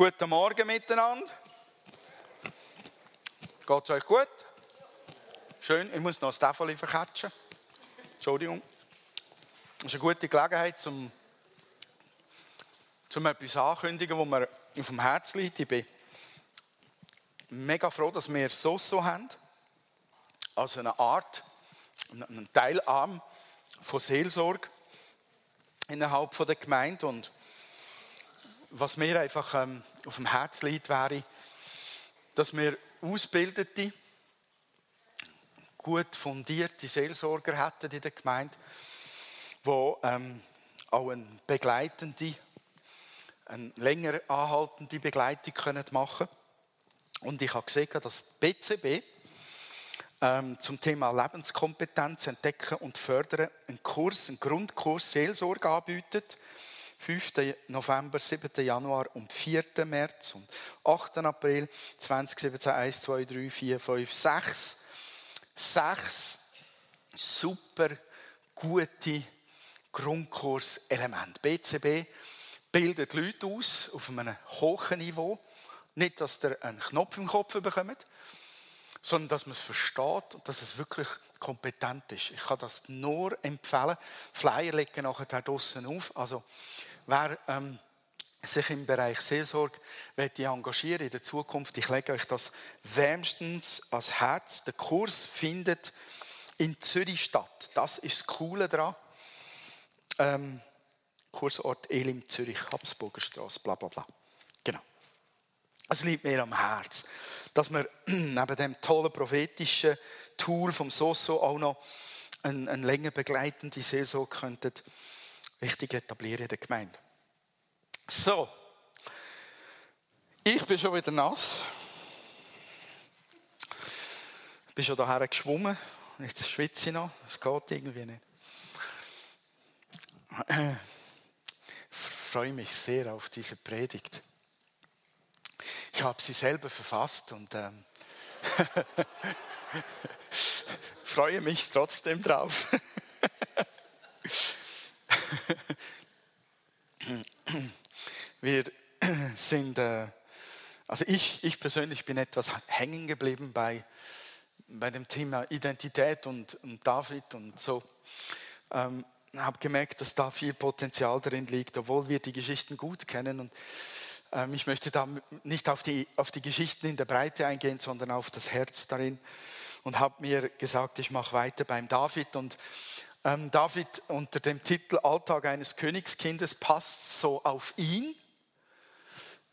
Guten Morgen miteinander. Geht es euch gut? Schön, ich muss noch ein Tafel verkatschen. Entschuldigung. Das ist eine gute Gelegenheit, um, um etwas ankündigen, was mir dem Herzen liegt. Ich bin mega froh, dass wir so so haben. Also eine Art, einen Teilarm von Seelsorge innerhalb der Gemeinde. Und was mir einfach ähm, auf dem Herzen liegt, wäre, dass wir ausgebildete, gut fundierte Seelsorger hätten in der Gemeinde, die ähm, auch eine begleitende, eine länger anhaltende Begleitung können machen. Und ich habe gesehen, dass die BCB ähm, zum Thema Lebenskompetenz entdecken und fördern einen Kurs, einen Grundkurs Seelsorge anbietet 5. November, 7. Januar und 4. März und 8. April 2017 1, 2, 3, 4, 5, 6. Sechs super gute Grundkurselemente. BCB bildet Leute aus auf einem hohen Niveau. Nicht, dass ihr einen Knopf im Kopf bekommt, sondern dass man es versteht und dass es wirklich kompetent ist. Ich kann das nur empfehlen. Flyer legen nachher draußen auf. Also Wer ähm, sich im Bereich Seelsorge engagieren in der Zukunft, ich lege euch das wärmstens ans Herz. Der Kurs findet in Zürich statt. Das ist das Coole daran. Ähm, Kursort Elim, Zürich, Habsburger Straße, bla bla bla. Genau. Es liegt mir am Herz, dass wir neben dem tollen prophetischen Tool vom Soso auch noch eine, eine länger begleitende Seelsorge könnten richtig etablieren in der Gemeinde. So, ich bin schon wieder nass. Ich bin schon daher geschwommen. Jetzt schwitze ich noch. Es geht irgendwie nicht. Ich freue mich sehr auf diese Predigt. Ich habe sie selber verfasst und ähm, freue mich trotzdem drauf. Wir sind, äh, also ich, ich persönlich bin etwas hängen geblieben bei, bei dem Thema Identität und, und David und so. Ähm, habe gemerkt, dass da viel Potenzial drin liegt, obwohl wir die Geschichten gut kennen. Und ähm, ich möchte da nicht auf die, auf die Geschichten in der Breite eingehen, sondern auf das Herz darin. Und habe mir gesagt, ich mache weiter beim David. Und ähm, David unter dem Titel Alltag eines Königskindes passt so auf ihn,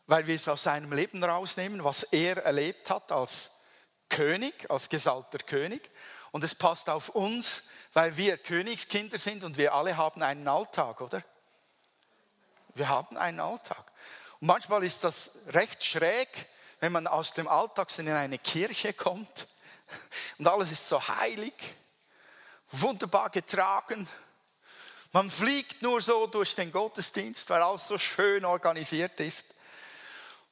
weil wir es aus seinem Leben rausnehmen, was er erlebt hat als König, als gesalter König. Und es passt auf uns, weil wir Königskinder sind und wir alle haben einen Alltag, oder? Wir haben einen Alltag. Und manchmal ist das recht schräg, wenn man aus dem Alltag in eine Kirche kommt und alles ist so heilig wunderbar getragen. Man fliegt nur so durch den Gottesdienst, weil alles so schön organisiert ist.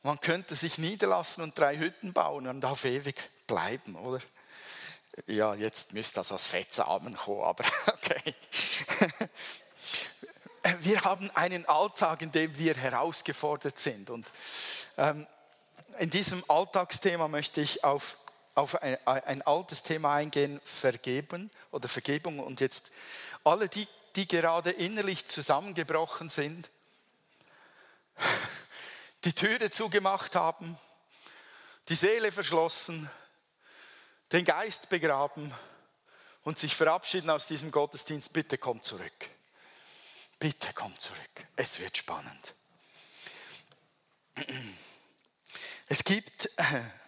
Man könnte sich niederlassen und drei Hütten bauen und auf ewig bleiben, oder? Ja, jetzt müsste das als Fettsamen kommen, aber okay. Wir haben einen Alltag, in dem wir herausgefordert sind. Und ähm, in diesem Alltagsthema möchte ich auf auf ein, ein, altes Thema eingehen, Vergeben oder Vergebung. Und jetzt alle die, die gerade innerlich zusammengebrochen sind, die Türe zugemacht haben, die Seele verschlossen, den Geist begraben und sich verabschieden aus diesem Gottesdienst, bitte komm zurück. Bitte komm zurück. Es wird spannend. Es gibt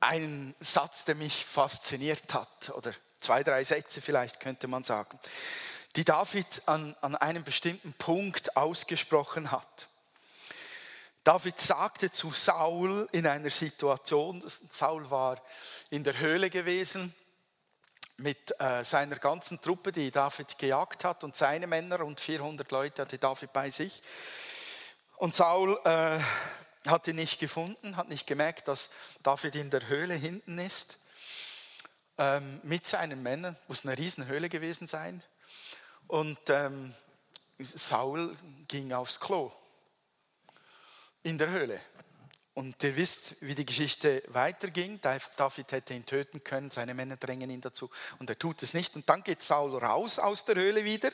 einen Satz, der mich fasziniert hat, oder zwei, drei Sätze vielleicht könnte man sagen, die David an, an einem bestimmten Punkt ausgesprochen hat. David sagte zu Saul in einer Situation, Saul war in der Höhle gewesen mit äh, seiner ganzen Truppe, die David gejagt hat und seine Männer und 400 Leute hatte David bei sich. Und Saul äh, hat ihn nicht gefunden, hat nicht gemerkt, dass David in der Höhle hinten ist, ähm, mit seinen Männern, muss eine Riesenhöhle gewesen sein. Und ähm, Saul ging aufs Klo. in der Höhle. Und ihr wisst, wie die Geschichte weiterging. David hätte ihn töten können, seine Männer drängen ihn dazu und er tut es nicht. Und dann geht Saul raus aus der Höhle wieder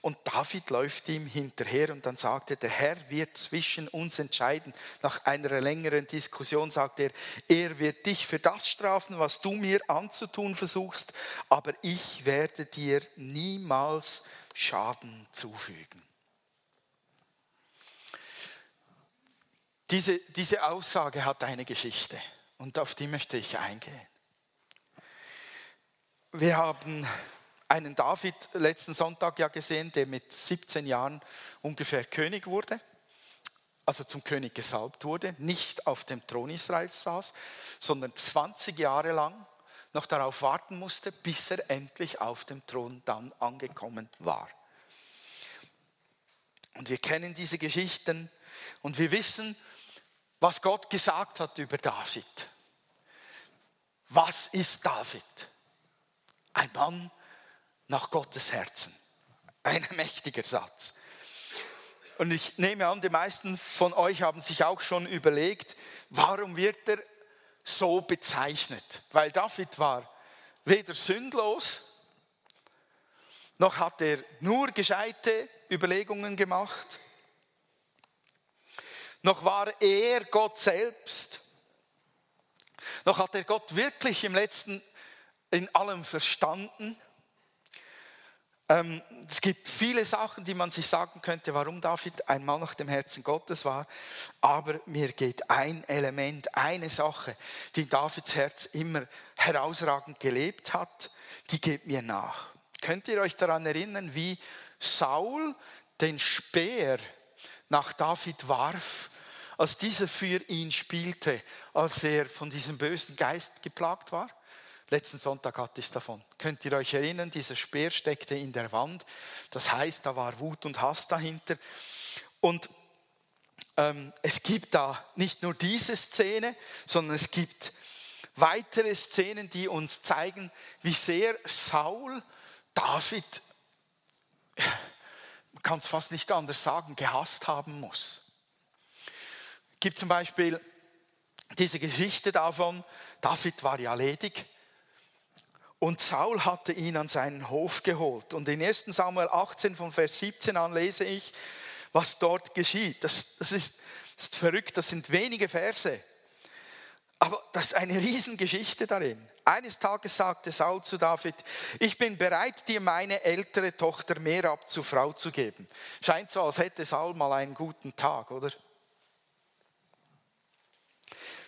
und David läuft ihm hinterher und dann sagt er, der Herr wird zwischen uns entscheiden. Nach einer längeren Diskussion sagt er, er wird dich für das strafen, was du mir anzutun versuchst, aber ich werde dir niemals Schaden zufügen. Diese, diese Aussage hat eine Geschichte und auf die möchte ich eingehen. Wir haben einen David letzten Sonntag ja gesehen, der mit 17 Jahren ungefähr König wurde, also zum König gesalbt wurde, nicht auf dem Thron Israels saß, sondern 20 Jahre lang noch darauf warten musste, bis er endlich auf dem Thron dann angekommen war. Und wir kennen diese Geschichten und wir wissen, was Gott gesagt hat über David. Was ist David? Ein Mann nach Gottes Herzen. Ein mächtiger Satz. Und ich nehme an, die meisten von euch haben sich auch schon überlegt, warum wird er so bezeichnet? Weil David war weder sündlos, noch hat er nur gescheite Überlegungen gemacht, noch war er Gott selbst, noch hat er Gott wirklich im letzten in allem verstanden. Ähm, es gibt viele Sachen, die man sich sagen könnte, warum David ein Mann nach dem Herzen Gottes war. Aber mir geht ein Element, eine Sache, die in Davids Herz immer herausragend gelebt hat, die geht mir nach. Könnt ihr euch daran erinnern, wie Saul den Speer nach David warf, als dieser für ihn spielte, als er von diesem bösen Geist geplagt war? Letzten Sonntag hatte ich es davon. Könnt ihr euch erinnern, dieser Speer steckte in der Wand. Das heißt, da war Wut und Hass dahinter. Und ähm, es gibt da nicht nur diese Szene, sondern es gibt weitere Szenen, die uns zeigen, wie sehr Saul David, man kann es fast nicht anders sagen, gehasst haben muss. Gibt zum Beispiel diese Geschichte davon, David war ja ledig und Saul hatte ihn an seinen Hof geholt. Und in 1 Samuel 18 von Vers 17 an lese ich, was dort geschieht. Das, das, ist, das ist verrückt, das sind wenige Verse. Aber das ist eine Riesengeschichte darin. Eines Tages sagte Saul zu David, ich bin bereit, dir meine ältere Tochter Merab zur Frau zu geben. Scheint so, als hätte Saul mal einen guten Tag, oder?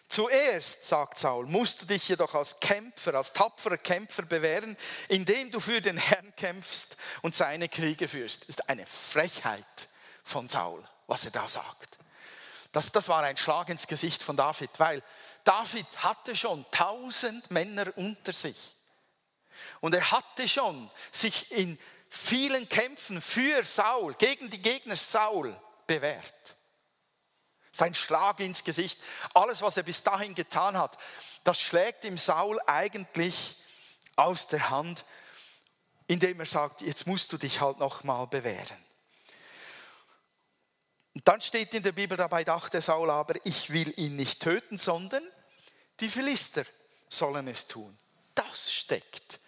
Zuerst, sagt Saul, musst du dich jedoch als Kämpfer, als tapferer Kämpfer bewähren, indem du für den Herrn kämpfst und seine Kriege führst. Das ist eine Frechheit von Saul, was er da sagt. Das, das war ein Schlag ins Gesicht von David, weil David hatte schon tausend Männer unter sich. Und er hatte schon sich in vielen Kämpfen für Saul, gegen die Gegner Saul bewährt. Sein Schlag ins Gesicht, alles, was er bis dahin getan hat, das schlägt ihm Saul eigentlich aus der Hand, indem er sagt, jetzt musst du dich halt noch mal bewähren. Und dann steht in der Bibel, dabei dachte Saul aber, ich will ihn nicht töten, sondern die Philister sollen es tun. Das steckt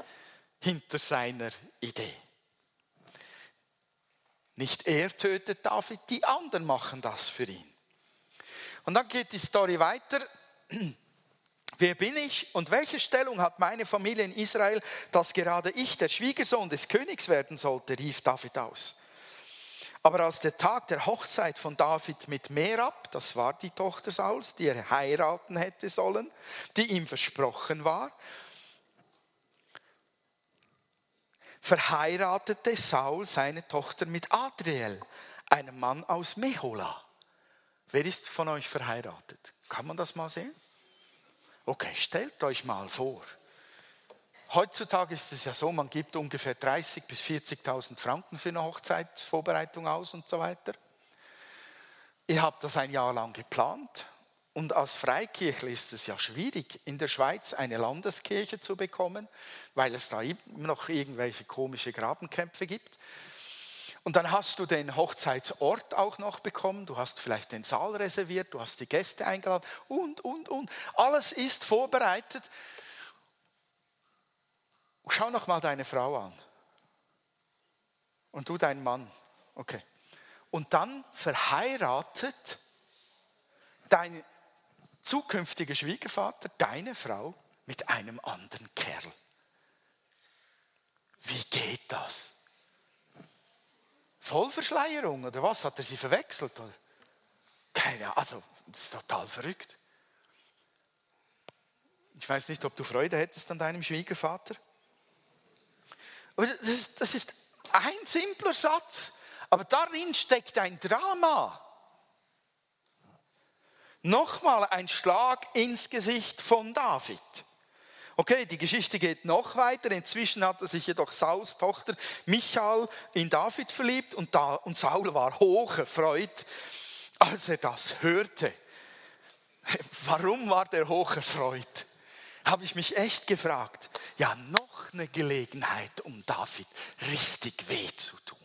hinter seiner Idee. Nicht er tötet David, die anderen machen das für ihn. Und dann geht die Story weiter. Wer bin ich und welche Stellung hat meine Familie in Israel, dass gerade ich der Schwiegersohn des Königs werden sollte, rief David aus. Aber als der Tag der Hochzeit von David mit Merab, das war die Tochter Sauls, die er heiraten hätte sollen, die ihm versprochen war, verheiratete Saul seine Tochter mit Adriel, einem Mann aus Mehola. Wer ist von euch verheiratet? Kann man das mal sehen? Okay, stellt euch mal vor. Heutzutage ist es ja so, man gibt ungefähr 30.000 bis 40.000 Franken für eine Hochzeitsvorbereitung aus und so weiter. Ihr habt das ein Jahr lang geplant und als Freikirchler ist es ja schwierig, in der Schweiz eine Landeskirche zu bekommen, weil es da noch irgendwelche komische Grabenkämpfe gibt. Und dann hast du den Hochzeitsort auch noch bekommen, du hast vielleicht den Saal reserviert, du hast die Gäste eingeladen und, und, und. Alles ist vorbereitet. Schau noch mal deine Frau an. Und du deinen Mann. Okay. Und dann verheiratet dein zukünftiger Schwiegervater deine Frau mit einem anderen Kerl. Wie geht das? Vollverschleierung oder was? Hat er sie verwechselt? Keine Ahnung, also das ist total verrückt. Ich weiß nicht, ob du Freude hättest an deinem Schwiegervater. Aber das ist, das ist ein simpler Satz, aber darin steckt ein Drama. Nochmal ein Schlag ins Gesicht von David. Okay, die Geschichte geht noch weiter. Inzwischen hatte sich jedoch Sauls Tochter Michael in David verliebt und, da, und Saul war hocherfreut, als er das hörte. Warum war der hocherfreut? Habe ich mich echt gefragt. Ja, noch eine Gelegenheit, um David richtig weh zu tun.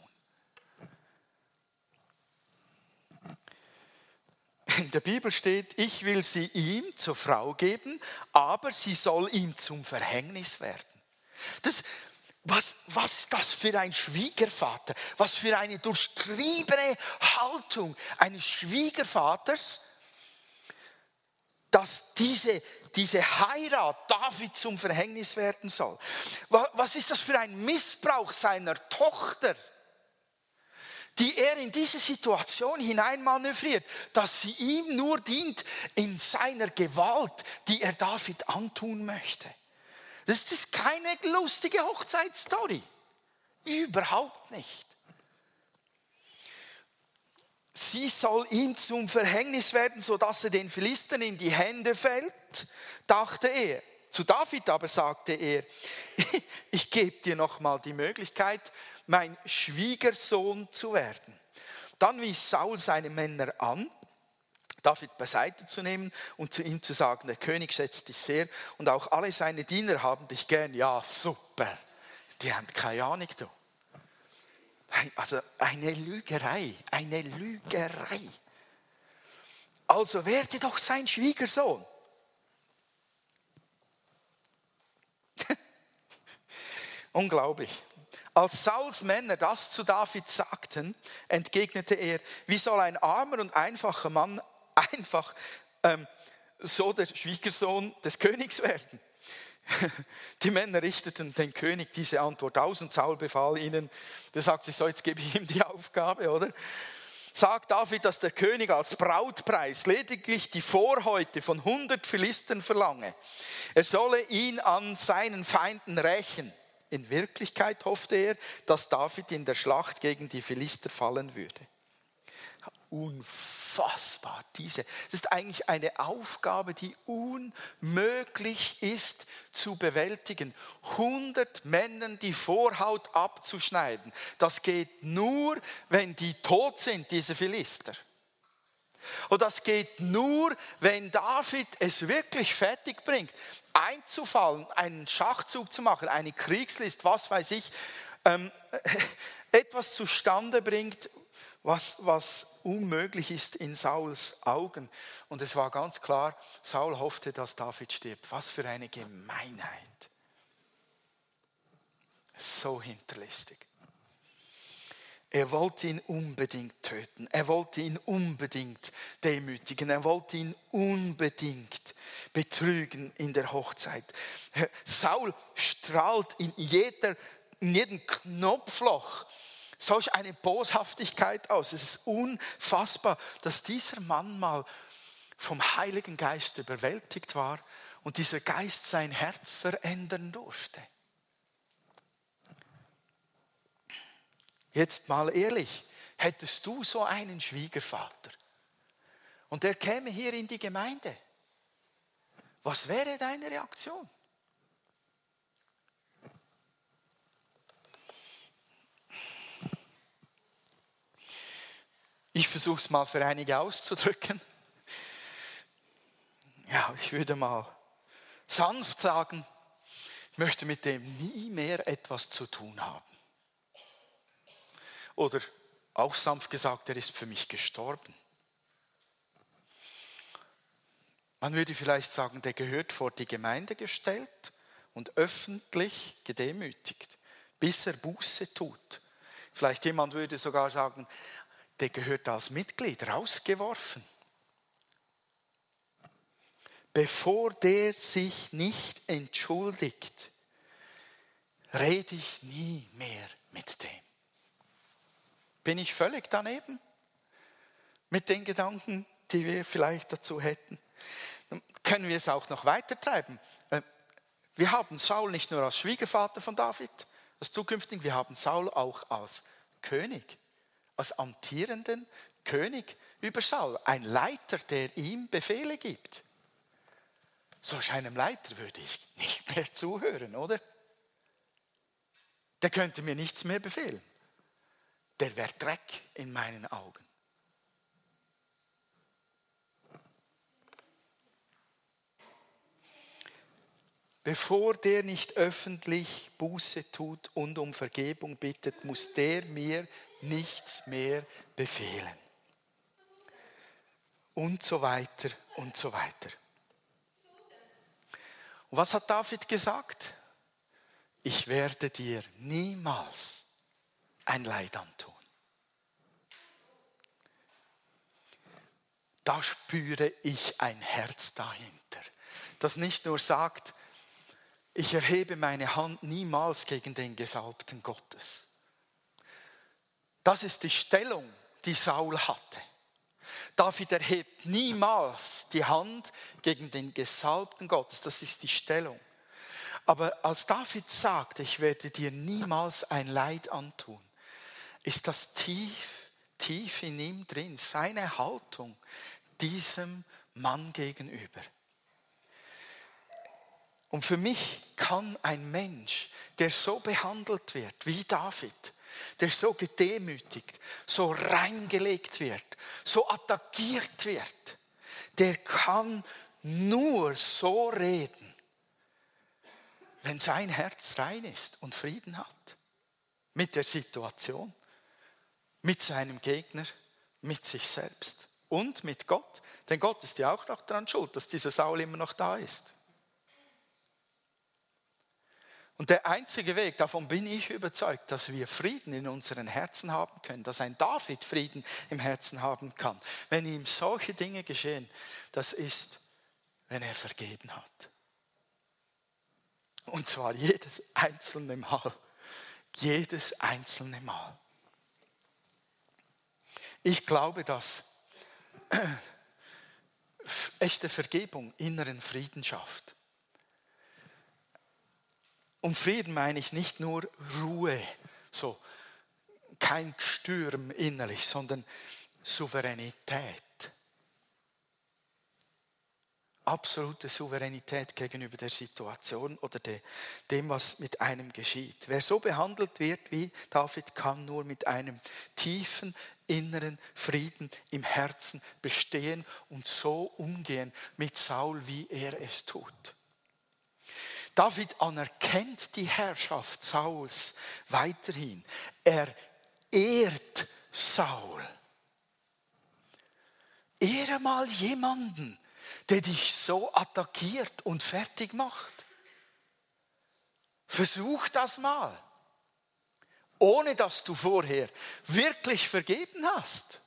In der Bibel steht, ich will sie ihm zur Frau geben, aber sie soll ihm zum Verhängnis werden. Das, was, was das für ein Schwiegervater, was für eine durchtriebene Haltung eines Schwiegervaters, dass diese, diese Heirat David zum Verhängnis werden soll. Was ist das für ein Missbrauch seiner Tochter? Die er in diese Situation hineinmanövriert, dass sie ihm nur dient in seiner Gewalt, die er David antun möchte. Das ist keine lustige Hochzeitsstory. Überhaupt nicht. Sie soll ihm zum Verhängnis werden, sodass er den Philistern in die Hände fällt, dachte er. Zu David aber sagte er, ich gebe dir noch mal die Möglichkeit, mein Schwiegersohn zu werden. Dann wies Saul seine Männer an, David beiseite zu nehmen und zu ihm zu sagen, der König schätzt dich sehr und auch alle seine Diener haben dich gern. Ja, super. Die haben keine Ahnung, du. Also eine Lügerei, eine Lügerei. Also werde doch sein Schwiegersohn. Unglaublich. Als Sauls Männer das zu David sagten, entgegnete er, wie soll ein armer und einfacher Mann einfach ähm, so der Schwiegersohn des Königs werden? Die Männer richteten den König diese Antwort aus und Saul befahl ihnen, der sagt sich so, jetzt gebe ich ihm die Aufgabe, oder? Sagt David, dass der König als Brautpreis lediglich die Vorhäute von 100 Philistern verlange. Er solle ihn an seinen Feinden rächen. In Wirklichkeit hoffte er, dass David in der Schlacht gegen die Philister fallen würde. Unfassbar, diese. Das ist eigentlich eine Aufgabe, die unmöglich ist zu bewältigen. 100 Männern die Vorhaut abzuschneiden, das geht nur, wenn die tot sind, diese Philister. Und das geht nur, wenn David es wirklich fertig bringt, einzufallen, einen Schachzug zu machen, eine Kriegslist, was weiß ich, ähm, etwas zustande bringt, was, was unmöglich ist in Sauls Augen. Und es war ganz klar, Saul hoffte, dass David stirbt. Was für eine Gemeinheit. So hinterlistig. Er wollte ihn unbedingt töten. Er wollte ihn unbedingt demütigen. Er wollte ihn unbedingt betrügen in der Hochzeit. Saul strahlt in, jeder, in jedem Knopfloch solch eine Boshaftigkeit aus. Es ist unfassbar, dass dieser Mann mal vom Heiligen Geist überwältigt war und dieser Geist sein Herz verändern durfte. Jetzt mal ehrlich, hättest du so einen Schwiegervater und der käme hier in die Gemeinde, was wäre deine Reaktion? Ich versuche es mal für einige auszudrücken. Ja, ich würde mal sanft sagen, ich möchte mit dem nie mehr etwas zu tun haben. Oder auch sanft gesagt, er ist für mich gestorben. Man würde vielleicht sagen, der gehört vor die Gemeinde gestellt und öffentlich gedemütigt, bis er Buße tut. Vielleicht jemand würde sogar sagen, der gehört als Mitglied rausgeworfen. Bevor der sich nicht entschuldigt, rede ich nie mehr mit dem. Bin ich völlig daneben mit den Gedanken, die wir vielleicht dazu hätten? Dann können wir es auch noch weiter treiben. Äh, wir haben Saul nicht nur als Schwiegervater von David, als zukünftigen, wir haben Saul auch als König, als amtierenden König über Saul, ein Leiter, der ihm Befehle gibt. Solch einem Leiter würde ich nicht mehr zuhören, oder? Der könnte mir nichts mehr befehlen. Der wäre Dreck in meinen Augen. Bevor der nicht öffentlich Buße tut und um Vergebung bittet, muss der mir nichts mehr befehlen. Und so weiter und so weiter. Und was hat David gesagt? Ich werde dir niemals ein Leid antun. Da spüre ich ein Herz dahinter, das nicht nur sagt, ich erhebe meine Hand niemals gegen den Gesalbten Gottes. Das ist die Stellung, die Saul hatte. David erhebt niemals die Hand gegen den Gesalbten Gottes. Das ist die Stellung. Aber als David sagt, ich werde dir niemals ein Leid antun, ist das tief, tief in ihm drin, seine Haltung diesem Mann gegenüber. Und für mich kann ein Mensch, der so behandelt wird wie David, der so gedemütigt, so reingelegt wird, so attackiert wird, der kann nur so reden, wenn sein Herz rein ist und Frieden hat mit der Situation, mit seinem Gegner, mit sich selbst und mit Gott. Denn Gott ist ja auch noch daran schuld, dass dieser Saul immer noch da ist. Und der einzige Weg, davon bin ich überzeugt, dass wir Frieden in unseren Herzen haben können, dass ein David Frieden im Herzen haben kann, wenn ihm solche Dinge geschehen, das ist, wenn er vergeben hat. Und zwar jedes einzelne Mal. Jedes einzelne Mal. Ich glaube, dass echte Vergebung inneren Frieden schafft. Und Frieden meine ich nicht nur Ruhe, so kein Stürm innerlich, sondern Souveränität. Absolute Souveränität gegenüber der Situation oder dem, was mit einem geschieht. Wer so behandelt wird wie David, kann nur mit einem tiefen inneren Frieden im Herzen bestehen und so umgehen mit Saul, wie er es tut. David anerkennt die Herrschaft Sauls weiterhin. Er ehrt Saul. Ehre mal jemanden, der dich so attackiert und fertig macht. Versuch das mal, ohne dass du vorher wirklich vergeben hast.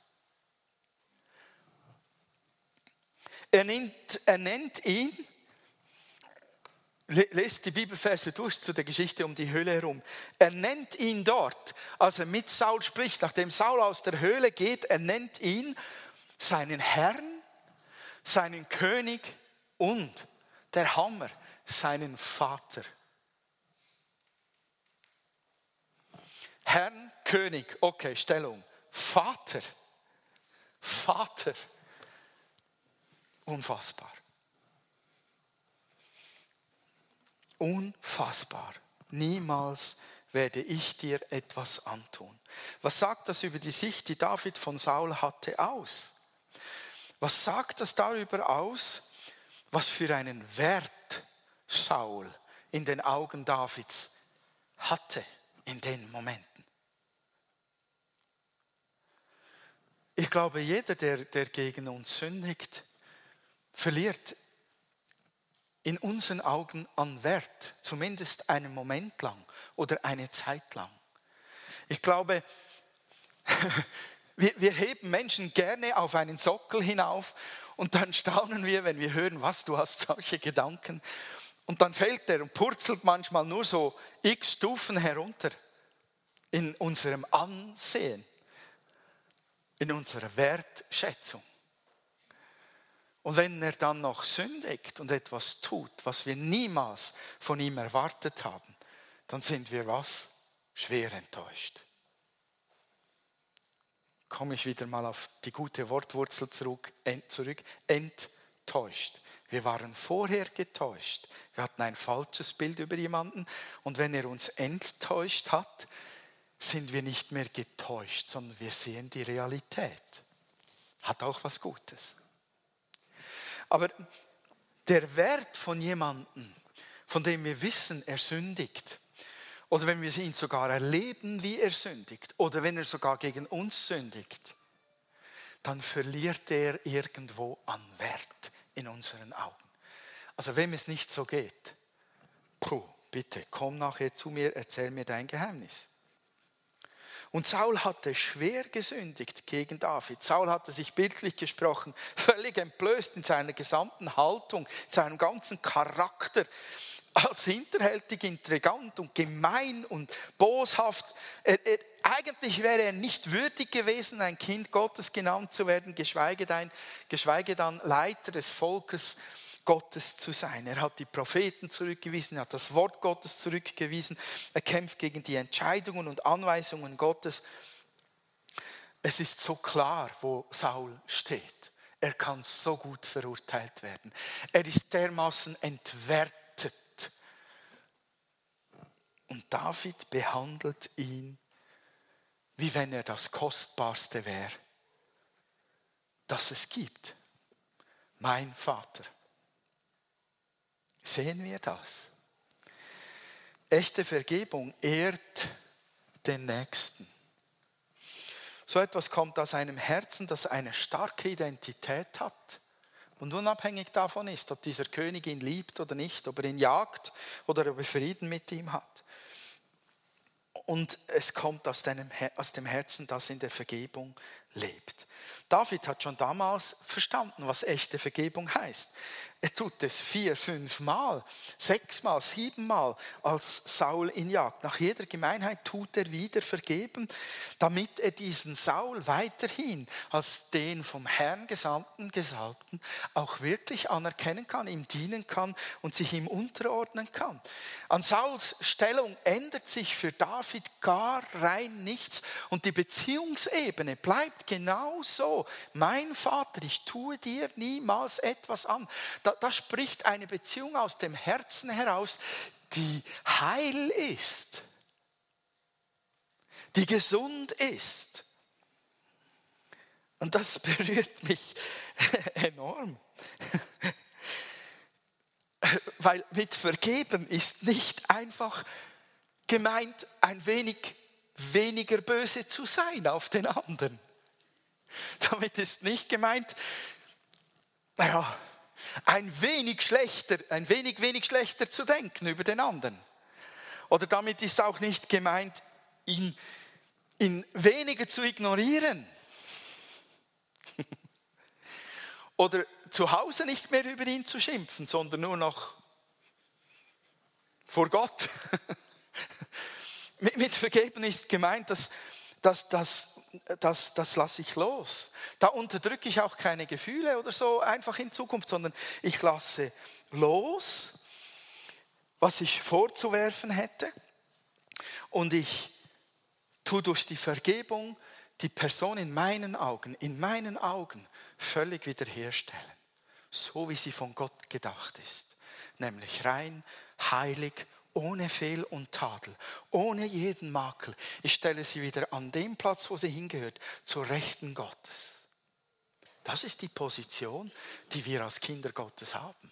Er nennt, er nennt ihn lest die Bibelverse durch zu der Geschichte um die Höhle herum. Er nennt ihn dort, als er mit Saul spricht, nachdem Saul aus der Höhle geht, er nennt ihn seinen Herrn, seinen König und der Hammer, seinen Vater. Herrn, König, okay, Stellung. Vater, Vater. Unfassbar. Unfassbar. Niemals werde ich dir etwas antun. Was sagt das über die Sicht, die David von Saul hatte, aus? Was sagt das darüber aus, was für einen Wert Saul in den Augen Davids hatte in den Momenten? Ich glaube, jeder, der, der gegen uns sündigt, verliert in unseren Augen an Wert, zumindest einen Moment lang oder eine Zeit lang. Ich glaube, wir, wir heben Menschen gerne auf einen Sockel hinauf und dann staunen wir, wenn wir hören, was du hast solche Gedanken. Und dann fällt er und purzelt manchmal nur so x Stufen herunter in unserem Ansehen, in unserer Wertschätzung. Und wenn er dann noch sündigt und etwas tut, was wir niemals von ihm erwartet haben, dann sind wir was? Schwer enttäuscht. Komme ich wieder mal auf die gute Wortwurzel zurück, zurück. Enttäuscht. Wir waren vorher getäuscht. Wir hatten ein falsches Bild über jemanden. Und wenn er uns enttäuscht hat, sind wir nicht mehr getäuscht, sondern wir sehen die Realität. Hat auch was Gutes. Aber der Wert von jemandem, von dem wir wissen, er sündigt, oder wenn wir ihn sogar erleben, wie er sündigt, oder wenn er sogar gegen uns sündigt, dann verliert er irgendwo an Wert in unseren Augen. Also wem es nicht so geht, puh, bitte komm nachher zu mir, erzähl mir dein Geheimnis. Und Saul hatte schwer gesündigt gegen David. Saul hatte sich bildlich gesprochen völlig entblößt in seiner gesamten Haltung, in seinem ganzen Charakter als hinterhältig, intrigant und gemein und boshaft. Er, er, eigentlich wäre er nicht würdig gewesen, ein Kind Gottes genannt zu werden, geschweige, dann, geschweige dann Leiter des Volkes Gottes zu sein. Er hat die Propheten zurückgewiesen, er hat das Wort Gottes zurückgewiesen, er kämpft gegen die Entscheidungen und Anweisungen Gottes. Es ist so klar, wo Saul steht. Er kann so gut verurteilt werden. Er ist dermaßen entwertet. Und David behandelt ihn, wie wenn er das Kostbarste wäre, das es gibt. Mein Vater. Sehen wir das? Echte Vergebung ehrt den Nächsten. So etwas kommt aus einem Herzen, das eine starke Identität hat und unabhängig davon ist, ob dieser König ihn liebt oder nicht, ob er ihn jagt oder ob er Frieden mit ihm hat. Und es kommt aus, dem Herzen, das in der Vergebung lebt. David hat schon damals verstanden, was echte Vergebung heißt. Er tut es vier, fünf Mal, sechs Mal, sieben Mal, als Saul ihn jagt. Nach jeder Gemeinheit tut er wieder vergeben, damit er diesen Saul weiterhin als den vom Herrn Gesandten, Gesalbten auch wirklich anerkennen kann, ihm dienen kann und sich ihm unterordnen kann. An Sauls Stellung ändert sich für David gar rein nichts und die Beziehungsebene bleibt genau so. Mein Vater, ich tue dir niemals etwas an da, da spricht eine Beziehung aus dem Herzen heraus, die heil ist, die gesund ist. Und das berührt mich enorm. Weil mit Vergeben ist nicht einfach gemeint, ein wenig weniger böse zu sein auf den anderen. Damit ist nicht gemeint, naja, ein wenig schlechter, ein wenig, wenig schlechter zu denken über den anderen. Oder damit ist auch nicht gemeint, ihn, ihn weniger zu ignorieren. Oder zu Hause nicht mehr über ihn zu schimpfen, sondern nur noch vor Gott. mit, Vergeben ist gemeint, dass, dass, dass das, das lasse ich los. Da unterdrücke ich auch keine Gefühle oder so einfach in Zukunft, sondern ich lasse los, was ich vorzuwerfen hätte. Und ich tue durch die Vergebung die Person in meinen Augen, in meinen Augen völlig wiederherstellen. So wie sie von Gott gedacht ist. Nämlich rein, heilig ohne Fehl und Tadel, ohne jeden Makel. Ich stelle sie wieder an den Platz, wo sie hingehört, zur Rechten Gottes. Das ist die Position, die wir als Kinder Gottes haben.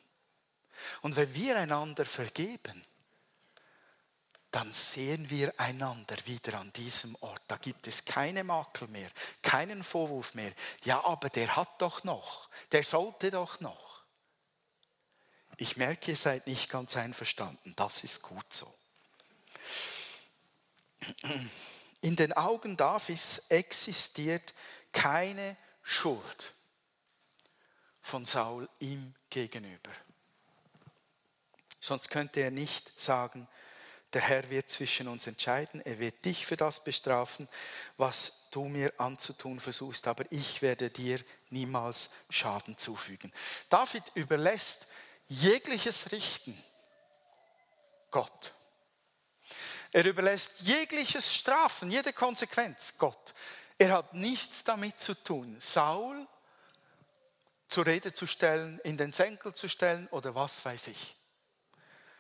Und wenn wir einander vergeben, dann sehen wir einander wieder an diesem Ort. Da gibt es keine Makel mehr, keinen Vorwurf mehr. Ja, aber der hat doch noch, der sollte doch noch. Ich merke, ihr seid nicht ganz einverstanden. Das ist gut so. In den Augen Davids existiert keine Schuld von Saul ihm gegenüber. Sonst könnte er nicht sagen, der Herr wird zwischen uns entscheiden, er wird dich für das bestrafen, was du mir anzutun versuchst, aber ich werde dir niemals Schaden zufügen. David überlässt jegliches Richten Gott. Er überlässt jegliches Strafen, jede Konsequenz Gott. Er hat nichts damit zu tun, Saul zur Rede zu stellen, in den Senkel zu stellen oder was weiß ich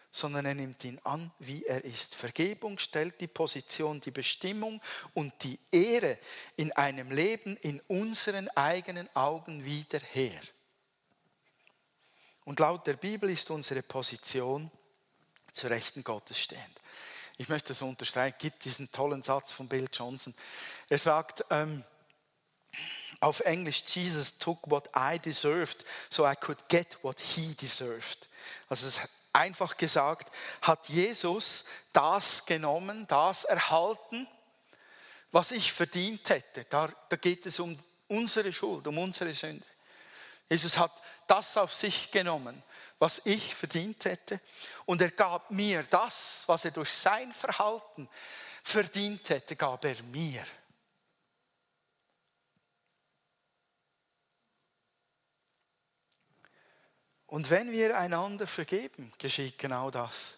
sondern er nimmt ihn an, wie er ist. Vergebung stellt die Position, die Bestimmung und die Ehre in einem Leben in unseren eigenen Augen wieder her. Und laut der Bibel ist unsere Position zu Rechten Gottes stehend. Ich möchte das unterstreichen, gibt diesen tollen Satz von Bill Johnson. Er sagt, ähm, auf Englisch, Jesus took what I deserved, so I could get what he deserved. Also das Einfach gesagt, hat Jesus das genommen, das erhalten, was ich verdient hätte. Da, da geht es um unsere Schuld, um unsere Sünde. Jesus hat das auf sich genommen, was ich verdient hätte. Und er gab mir das, was er durch sein Verhalten verdient hätte, gab er mir. Und wenn wir einander vergeben, geschieht genau das.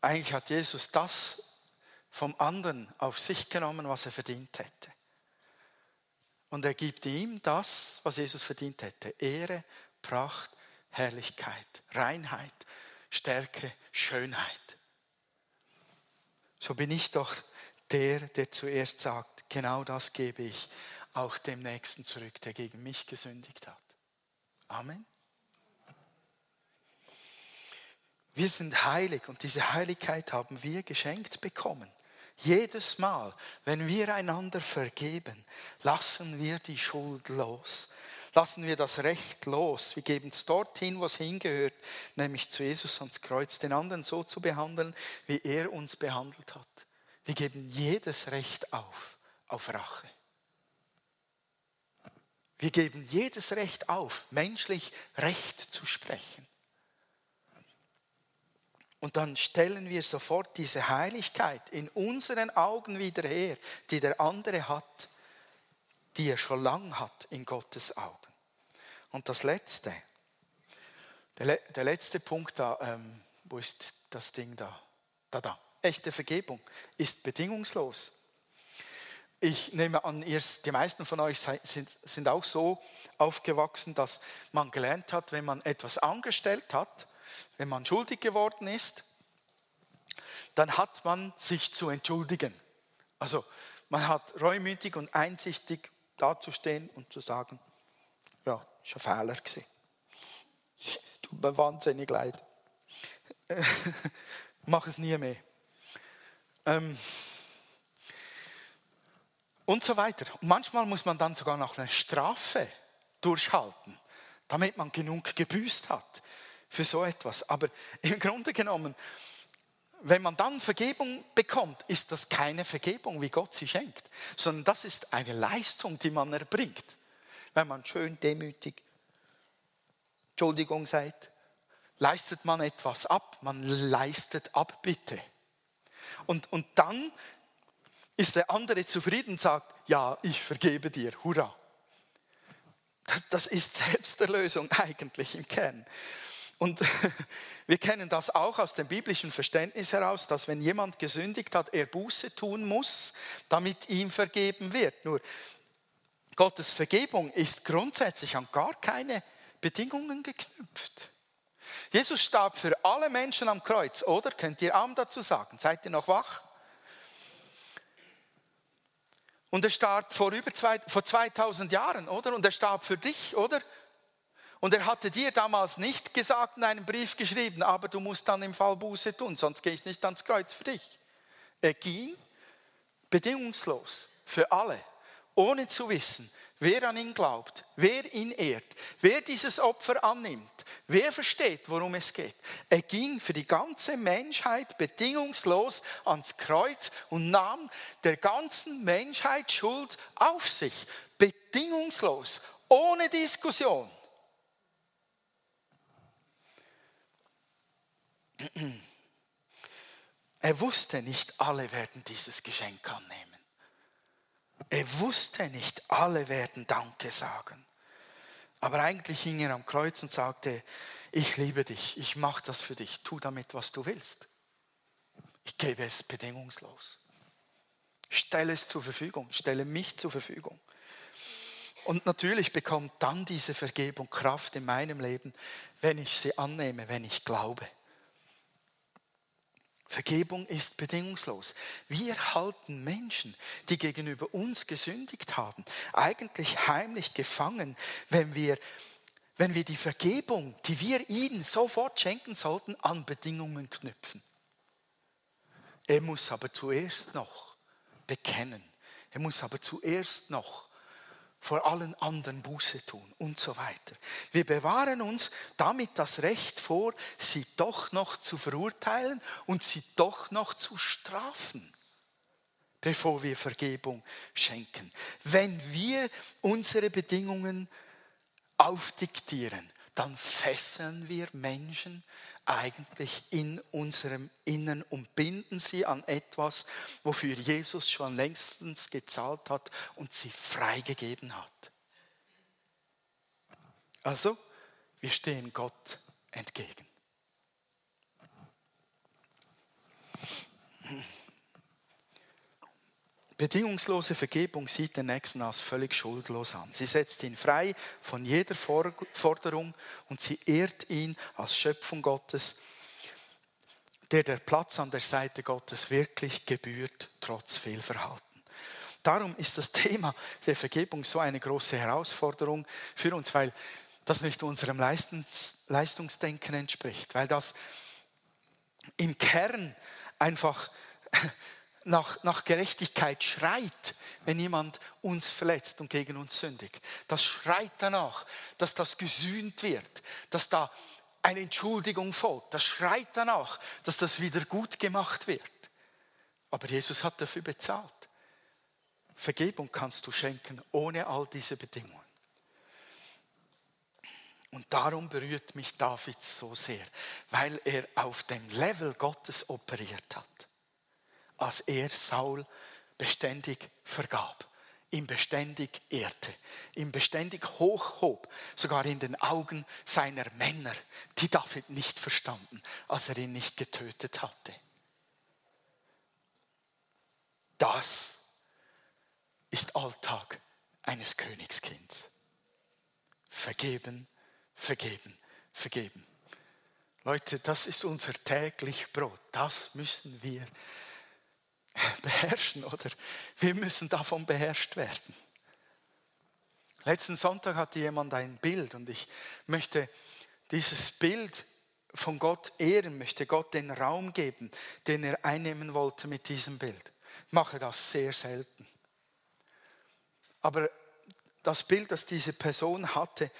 Eigentlich hat Jesus das vom anderen auf sich genommen, was er verdient hätte. Und er gibt ihm das, was Jesus verdient hätte. Ehre, Pracht, Herrlichkeit, Reinheit, Stärke, Schönheit. So bin ich doch der, der zuerst sagt, genau das gebe ich auch dem Nächsten zurück, der gegen mich gesündigt hat. Amen. Wir sind heilig und diese Heiligkeit haben wir geschenkt bekommen. Jedes Mal, wenn wir einander vergeben, lassen wir die Schuld los. Lassen wir das Recht los. Wir geben es dorthin, wo es hingehört, nämlich zu Jesus ans Kreuz, den anderen so zu behandeln, wie er uns behandelt hat. Wir geben jedes Recht auf, auf Rache. Wir geben jedes Recht auf, menschlich Recht zu sprechen. Und dann stellen wir sofort diese Heiligkeit in unseren Augen wieder her, die der andere hat, die er schon lang hat in Gottes Augen. Und das Letzte, der, der letzte Punkt da, ähm, wo ist das Ding da? Da, da. Echte Vergebung ist bedingungslos. Ich nehme an, ihr, die meisten von euch sind, sind auch so aufgewachsen, dass man gelernt hat, wenn man etwas angestellt hat, wenn man schuldig geworden ist, dann hat man sich zu entschuldigen. Also man hat reumütig und einsichtig dazustehen und zu sagen, ja, ist ein Fehler gewesen. Tut mir wahnsinnig leid. Mach es nie mehr. Ähm, und so weiter. Und manchmal muss man dann sogar noch eine Strafe durchhalten, damit man genug gebüßt hat für so etwas. Aber im Grunde genommen, wenn man dann Vergebung bekommt, ist das keine Vergebung, wie Gott sie schenkt, sondern das ist eine Leistung, die man erbringt. Wenn man schön demütig, Entschuldigung seid, leistet man etwas ab, man leistet Abbitte. Und, und dann ist der andere zufrieden und sagt, ja, ich vergebe dir, hurra. Das ist Selbsterlösung eigentlich im Kern. Und wir kennen das auch aus dem biblischen Verständnis heraus, dass wenn jemand gesündigt hat, er Buße tun muss, damit ihm vergeben wird. Nur Gottes Vergebung ist grundsätzlich an gar keine Bedingungen geknüpft. Jesus starb für alle Menschen am Kreuz, oder? Könnt ihr Arm dazu sagen? Seid ihr noch wach? Und er starb vor über zwei, vor 2000 Jahren, oder? Und er starb für dich, oder? Und er hatte dir damals nicht gesagt in einem Brief geschrieben, aber du musst dann im Fall Buße tun, sonst gehe ich nicht ans Kreuz für dich. Er ging bedingungslos für alle, ohne zu wissen, wer an ihn glaubt, wer ihn ehrt, wer dieses Opfer annimmt, wer versteht, worum es geht. Er ging für die ganze Menschheit bedingungslos ans Kreuz und nahm der ganzen Menschheit Schuld auf sich. Bedingungslos, ohne Diskussion. Er wusste nicht, alle werden dieses Geschenk annehmen. Er wusste nicht, alle werden Danke sagen. Aber eigentlich hing er am Kreuz und sagte, ich liebe dich, ich mache das für dich, tu damit, was du willst. Ich gebe es bedingungslos. Stelle es zur Verfügung, stelle mich zur Verfügung. Und natürlich bekommt dann diese Vergebung Kraft in meinem Leben, wenn ich sie annehme, wenn ich glaube. Vergebung ist bedingungslos. Wir halten Menschen, die gegenüber uns gesündigt haben, eigentlich heimlich gefangen, wenn wir, wenn wir die Vergebung, die wir ihnen sofort schenken sollten, an Bedingungen knüpfen. Er muss aber zuerst noch bekennen. Er muss aber zuerst noch vor allen anderen Buße tun und so weiter. Wir bewahren uns damit das Recht vor, sie doch noch zu verurteilen und sie doch noch zu strafen, bevor wir Vergebung schenken. Wenn wir unsere Bedingungen aufdiktieren, dann fesseln wir Menschen eigentlich in unserem Innern und binden sie an etwas, wofür Jesus schon längstens gezahlt hat und sie freigegeben hat. Also, wir stehen Gott entgegen. Bedingungslose Vergebung sieht den Nächsten als völlig schuldlos an. Sie setzt ihn frei von jeder Forderung und sie ehrt ihn als Schöpfung Gottes, der der Platz an der Seite Gottes wirklich gebührt, trotz Fehlverhalten. Darum ist das Thema der Vergebung so eine große Herausforderung für uns, weil das nicht unserem Leistungs Leistungsdenken entspricht, weil das im Kern einfach nach, nach Gerechtigkeit schreit, wenn jemand uns verletzt und gegen uns sündigt. Das schreit danach, dass das gesühnt wird, dass da eine Entschuldigung folgt. Das schreit danach, dass das wieder gut gemacht wird. Aber Jesus hat dafür bezahlt. Vergebung kannst du schenken ohne all diese Bedingungen. Und darum berührt mich David so sehr, weil er auf dem Level Gottes operiert hat als er Saul beständig vergab, ihm beständig ehrte, ihm beständig hochhob, sogar in den Augen seiner Männer, die David nicht verstanden, als er ihn nicht getötet hatte. Das ist Alltag eines Königskinds. Vergeben, vergeben, vergeben. Leute, das ist unser täglich Brot. Das müssen wir beherrschen, oder? Wir müssen davon beherrscht werden. Letzten Sonntag hatte jemand ein Bild und ich möchte dieses Bild von Gott ehren, möchte Gott den Raum geben, den er einnehmen wollte mit diesem Bild. Ich mache das sehr selten. Aber das Bild, das diese Person hatte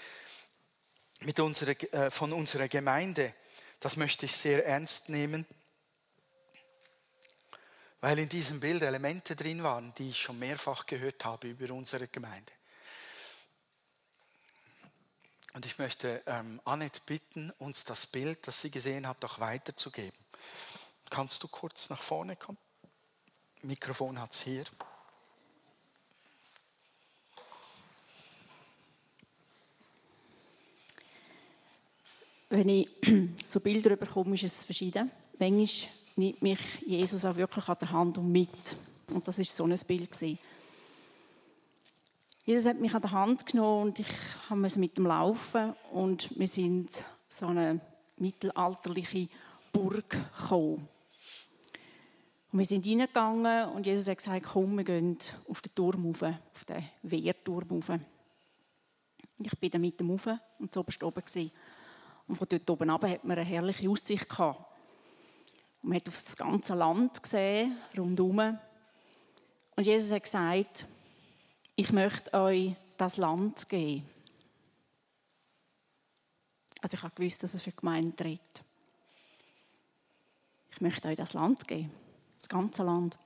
mit unserer, äh, von unserer Gemeinde, das möchte ich sehr ernst nehmen weil in diesem Bild Elemente drin waren, die ich schon mehrfach gehört habe über unsere Gemeinde. Und ich möchte ähm, Annette bitten, uns das Bild, das sie gesehen hat, auch weiterzugeben. Kannst du kurz nach vorne kommen? Mikrofon hat es hier. Wenn ich so Bilder bekomme, ist es verschieden. Manchmal nimmt mich Jesus auch wirklich an der Hand und mit. Und das ist so ein Bild. Jesus hat mich an der Hand genommen und ich habe mit dem Laufen und wir sind so eine mittelalterliche Burg gekommen. Und wir sind reingegangen und Jesus hat gesagt, komm, wir gehen auf den Turm rauf, auf den Wehrturm rauf. Ich bin dann mit dem rauf und so oben gewesen. Und von dort oben ab hat man eine herrliche Aussicht gehabt. Und man hat auf das ganze Land gesehen, rundherum. Und Jesus hat gesagt, ich möchte euch das Land geben. Also ich habe gewusst, dass es für die Gemeinde redet. Ich möchte euch das Land geben, das ganze Land.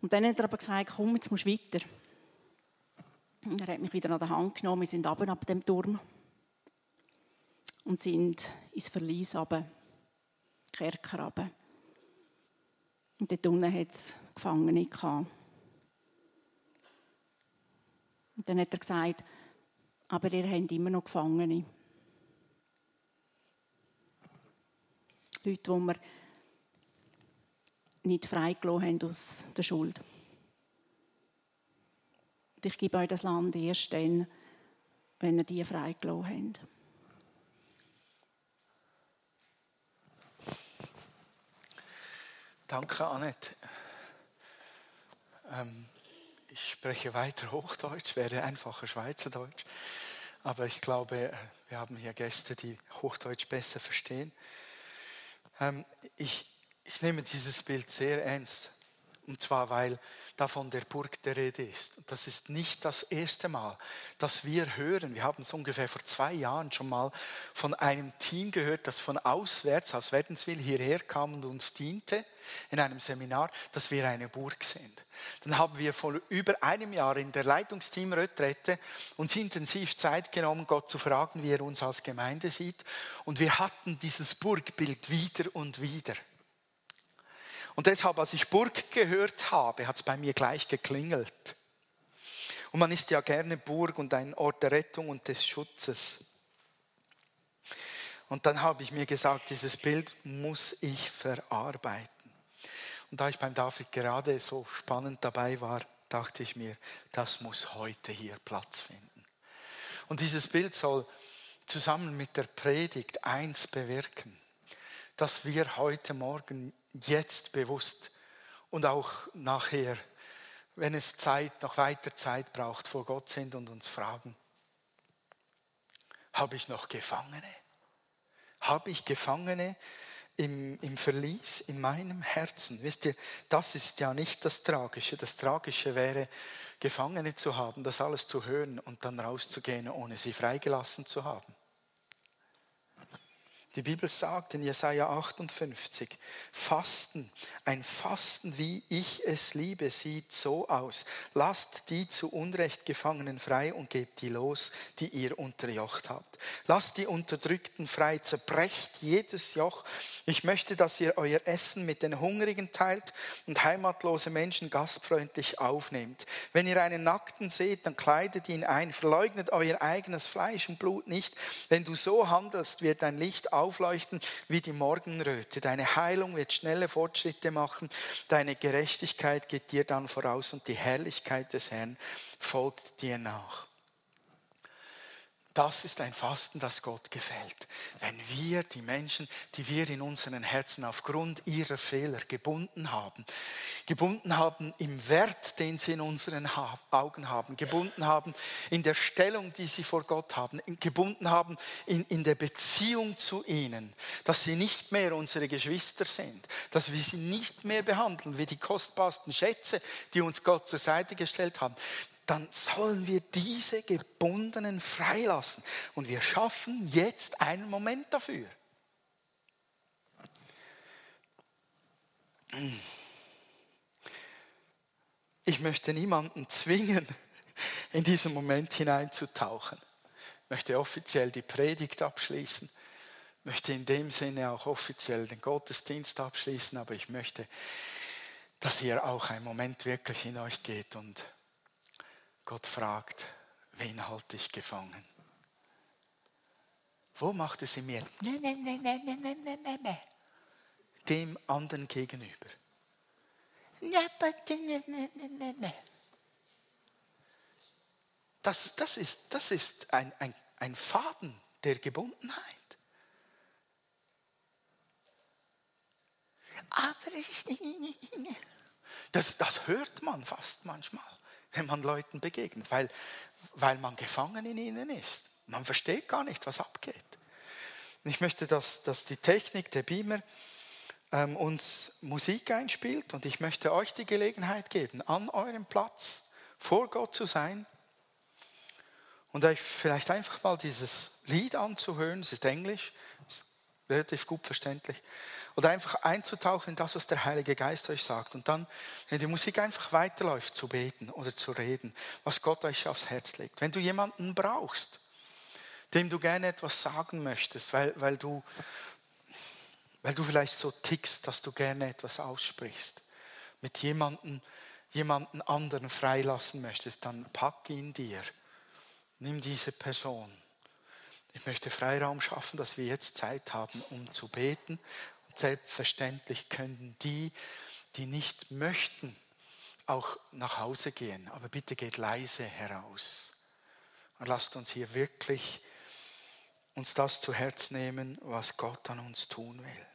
Und dann hat er aber gesagt, komm, jetzt musst du weiter. Und er hat mich wieder an der Hand genommen, wir sind runter ab dem Turm und sind ins Verlies runter, Kerker runter. Und dort unten hat es Gefangene. Und dann hat er gesagt, aber ihr habt immer noch Gefangene. Leute, die wir nicht freigelassen haben aus der Schuld. Und ich gebe euch das Land erst dann, wenn ihr die freigelassen habt. Danke, Annette. Ähm, ich spreche weiter Hochdeutsch, wäre einfacher Schweizerdeutsch. Aber ich glaube, wir haben hier Gäste, die Hochdeutsch besser verstehen. Ähm, ich, ich nehme dieses Bild sehr ernst. Und zwar, weil da von der Burg der Rede ist. Und das ist nicht das erste Mal, dass wir hören. Wir haben es ungefähr vor zwei Jahren schon mal von einem Team gehört, das von auswärts, aus Wädenswil, hierher kam und uns diente in einem Seminar, dass wir eine Burg sind. Dann haben wir vor über einem Jahr in der Leitungsteam Retrette uns intensiv Zeit genommen, Gott zu fragen, wie er uns als Gemeinde sieht. Und wir hatten dieses Burgbild wieder und wieder. Und deshalb, als ich Burg gehört habe, hat es bei mir gleich geklingelt. Und man ist ja gerne Burg und ein Ort der Rettung und des Schutzes. Und dann habe ich mir gesagt, dieses Bild muss ich verarbeiten. Und da ich beim David gerade so spannend dabei war, dachte ich mir, das muss heute hier Platz finden. Und dieses Bild soll zusammen mit der Predigt eins bewirken, dass wir heute Morgen jetzt bewusst und auch nachher, wenn es Zeit, noch weiter Zeit braucht, vor Gott sind und uns fragen, habe ich noch Gefangene? Habe ich Gefangene im, im Verlies in meinem Herzen? Wisst ihr, das ist ja nicht das Tragische. Das Tragische wäre, Gefangene zu haben, das alles zu hören und dann rauszugehen, ohne sie freigelassen zu haben. Die Bibel sagt in Jesaja 58, Fasten, ein Fasten, wie ich es liebe, sieht so aus. Lasst die zu Unrecht Gefangenen frei und gebt die los, die ihr unterjocht habt. Lasst die Unterdrückten frei, zerbrecht jedes Joch. Ich möchte, dass ihr euer Essen mit den Hungrigen teilt und heimatlose Menschen gastfreundlich aufnehmt. Wenn ihr einen Nackten seht, dann kleidet ihn ein, verleugnet euer eigenes Fleisch und Blut nicht. Wenn du so handelst, wird dein Licht aufleuchten wie die Morgenröte. Deine Heilung wird schnelle Fortschritte machen. Deine Gerechtigkeit geht dir dann voraus und die Herrlichkeit des Herrn folgt dir nach. Das ist ein Fasten, das Gott gefällt. Wenn wir die Menschen, die wir in unseren Herzen aufgrund ihrer Fehler gebunden haben, gebunden haben im Wert, den sie in unseren Augen haben, gebunden haben in der Stellung, die sie vor Gott haben, gebunden haben in, in der Beziehung zu ihnen, dass sie nicht mehr unsere Geschwister sind, dass wir sie nicht mehr behandeln wie die kostbarsten Schätze, die uns Gott zur Seite gestellt haben, dann sollen wir diese Gebundenen freilassen. Und wir schaffen jetzt einen Moment dafür. Ich möchte niemanden zwingen, in diesen Moment hineinzutauchen. Ich möchte offiziell die Predigt abschließen, ich möchte in dem Sinne auch offiziell den Gottesdienst abschließen, aber ich möchte, dass ihr auch einen Moment wirklich in euch geht und Gott fragt, wen halte ich gefangen? Wo macht es in mir? Ne, ne, ne, ne, ne, ne, ne, ne, ne. Dem anderen gegenüber. Das, das ist, das ist ein, ein, ein Faden der Gebundenheit. Aber es ist. Das, das hört man fast manchmal wenn man Leuten begegnet, weil, weil man gefangen in ihnen ist. Man versteht gar nicht, was abgeht. Ich möchte, dass, dass die Technik, der Beamer, ähm, uns Musik einspielt und ich möchte euch die Gelegenheit geben, an eurem Platz vor Gott zu sein und euch vielleicht einfach mal dieses Lied anzuhören. Es ist Englisch, ist relativ gut verständlich. Oder einfach einzutauchen in das, was der Heilige Geist euch sagt. Und dann, wenn die Musik einfach weiterläuft, zu beten oder zu reden, was Gott euch aufs Herz legt. Wenn du jemanden brauchst, dem du gerne etwas sagen möchtest, weil, weil, du, weil du vielleicht so tickst, dass du gerne etwas aussprichst, mit jemandem, jemanden anderen freilassen möchtest, dann pack ihn dir. Nimm diese Person. Ich möchte Freiraum schaffen, dass wir jetzt Zeit haben, um zu beten. Selbstverständlich können die, die nicht möchten, auch nach Hause gehen. Aber bitte geht leise heraus. Und lasst uns hier wirklich uns das zu Herz nehmen, was Gott an uns tun will.